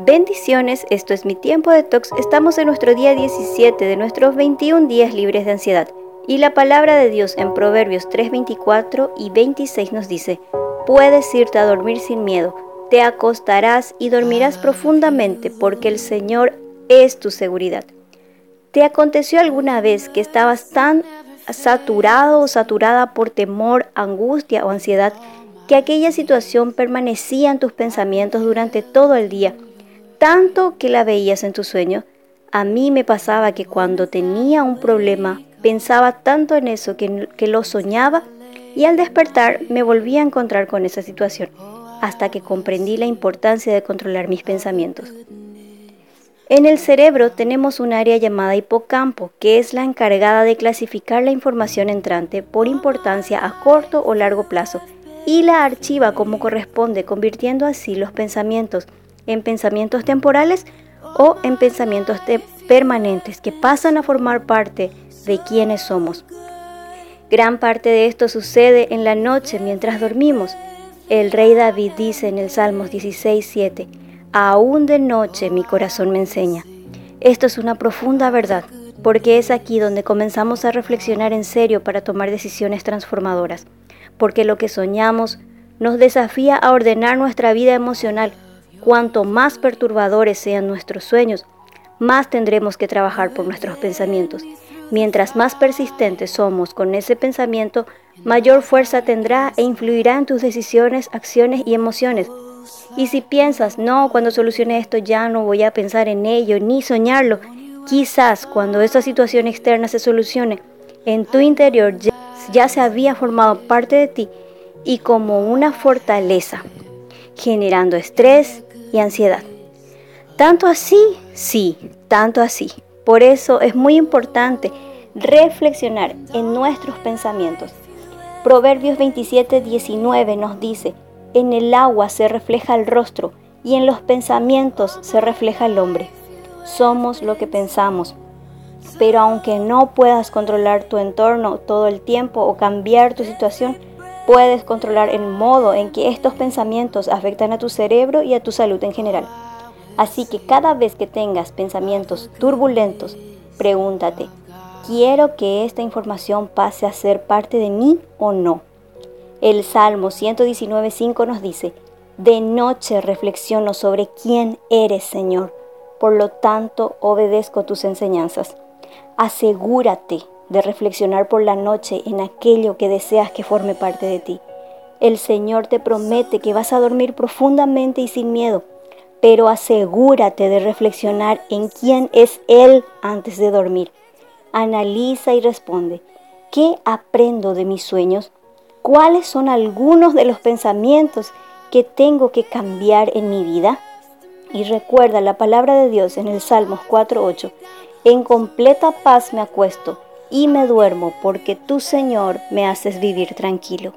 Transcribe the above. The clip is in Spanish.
Bendiciones, esto es mi tiempo de tox. Estamos en nuestro día 17 de nuestros 21 días libres de ansiedad. Y la palabra de Dios en Proverbios 3, 24 y 26 nos dice, puedes irte a dormir sin miedo, te acostarás y dormirás profundamente porque el Señor es tu seguridad. ¿Te aconteció alguna vez que estabas tan saturado o saturada por temor, angustia o ansiedad que aquella situación permanecía en tus pensamientos durante todo el día? Tanto que la veías en tu sueño. A mí me pasaba que cuando tenía un problema pensaba tanto en eso que, que lo soñaba y al despertar me volví a encontrar con esa situación, hasta que comprendí la importancia de controlar mis pensamientos. En el cerebro tenemos un área llamada hipocampo, que es la encargada de clasificar la información entrante por importancia a corto o largo plazo y la archiva como corresponde, convirtiendo así los pensamientos en pensamientos temporales o en pensamientos permanentes que pasan a formar parte de quienes somos. Gran parte de esto sucede en la noche mientras dormimos. El rey David dice en el Salmos 16:7, Aún de noche mi corazón me enseña. Esto es una profunda verdad, porque es aquí donde comenzamos a reflexionar en serio para tomar decisiones transformadoras, porque lo que soñamos nos desafía a ordenar nuestra vida emocional Cuanto más perturbadores sean nuestros sueños, más tendremos que trabajar por nuestros pensamientos. Mientras más persistentes somos con ese pensamiento, mayor fuerza tendrá e influirá en tus decisiones, acciones y emociones. Y si piensas, no, cuando solucione esto ya no voy a pensar en ello ni soñarlo, quizás cuando esa situación externa se solucione, en tu interior ya, ya se había formado parte de ti y como una fortaleza, generando estrés, y ansiedad. Tanto así, sí, tanto así. Por eso es muy importante reflexionar en nuestros pensamientos. Proverbios 27, 19 nos dice, en el agua se refleja el rostro y en los pensamientos se refleja el hombre. Somos lo que pensamos. Pero aunque no puedas controlar tu entorno todo el tiempo o cambiar tu situación, puedes controlar el modo en que estos pensamientos afectan a tu cerebro y a tu salud en general. Así que cada vez que tengas pensamientos turbulentos, pregúntate, ¿quiero que esta información pase a ser parte de mí o no? El Salmo 119.5 nos dice, de noche reflexiono sobre quién eres, Señor, por lo tanto obedezco tus enseñanzas. Asegúrate de reflexionar por la noche en aquello que deseas que forme parte de ti. El Señor te promete que vas a dormir profundamente y sin miedo, pero asegúrate de reflexionar en quién es Él antes de dormir. Analiza y responde, ¿qué aprendo de mis sueños? ¿Cuáles son algunos de los pensamientos que tengo que cambiar en mi vida? Y recuerda la palabra de Dios en el Salmos 4.8, en completa paz me acuesto y me duermo porque tú, Señor, me haces vivir tranquilo.